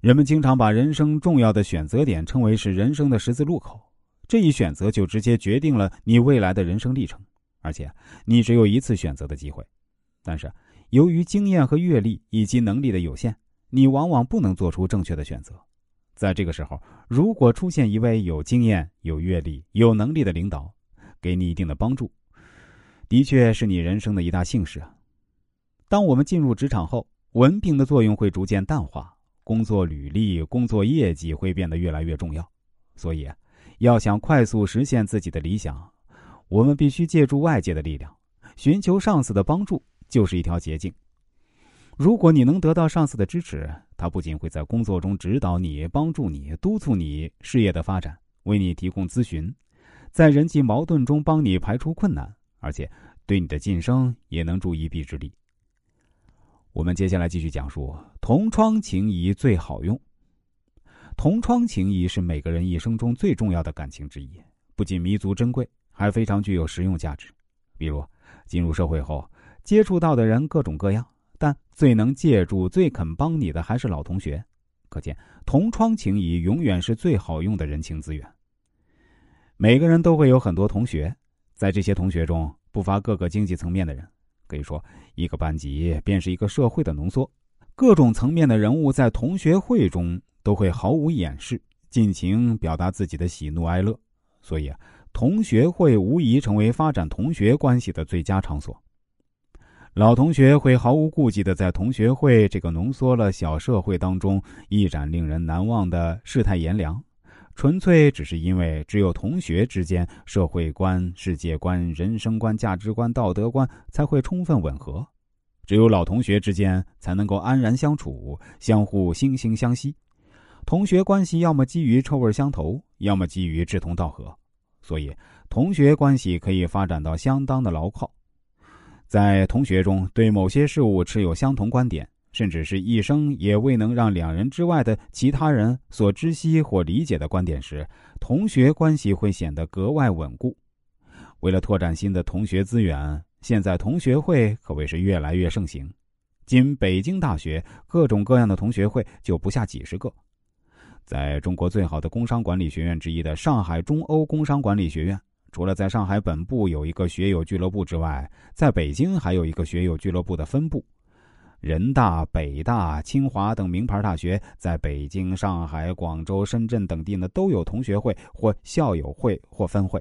人们经常把人生重要的选择点称为是人生的十字路口，这一选择就直接决定了你未来的人生历程，而且你只有一次选择的机会。但是，由于经验和阅历以及能力的有限，你往往不能做出正确的选择。在这个时候，如果出现一位有经验、有阅历、有能力的领导，给你一定的帮助，的确是你人生的一大幸事啊。当我们进入职场后，文凭的作用会逐渐淡化。工作履历、工作业绩会变得越来越重要，所以，要想快速实现自己的理想，我们必须借助外界的力量，寻求上司的帮助就是一条捷径。如果你能得到上司的支持，他不仅会在工作中指导你、帮助你、督促你事业的发展，为你提供咨询，在人际矛盾中帮你排除困难，而且对你的晋升也能助一臂之力。我们接下来继续讲述同窗情谊最好用。同窗情谊是每个人一生中最重要的感情之一，不仅弥足珍贵，还非常具有实用价值。比如，进入社会后接触到的人各种各样，但最能借助、最肯帮你的还是老同学。可见，同窗情谊永远是最好用的人情资源。每个人都会有很多同学，在这些同学中不乏各个经济层面的人。可以说，一个班级便是一个社会的浓缩，各种层面的人物在同学会中都会毫无掩饰，尽情表达自己的喜怒哀乐。所以啊，同学会无疑成为发展同学关系的最佳场所。老同学会毫无顾忌的在同学会这个浓缩了小社会当中，一展令人难忘的世态炎凉。纯粹只是因为只有同学之间社会观、世界观、人生观、价值观、道德观才会充分吻合，只有老同学之间才能够安然相处，相互惺惺相惜。同学关系要么基于臭味相投，要么基于志同道合，所以同学关系可以发展到相当的牢靠。在同学中，对某些事物持有相同观点。甚至是一生也未能让两人之外的其他人所知悉或理解的观点时，同学关系会显得格外稳固。为了拓展新的同学资源，现在同学会可谓是越来越盛行。仅北京大学各种各样的同学会就不下几十个。在中国最好的工商管理学院之一的上海中欧工商管理学院，除了在上海本部有一个学友俱乐部之外，在北京还有一个学友俱乐部的分部。人大、北大、清华等名牌大学在北京、上海、广州、深圳等地呢，都有同学会或校友会或分会。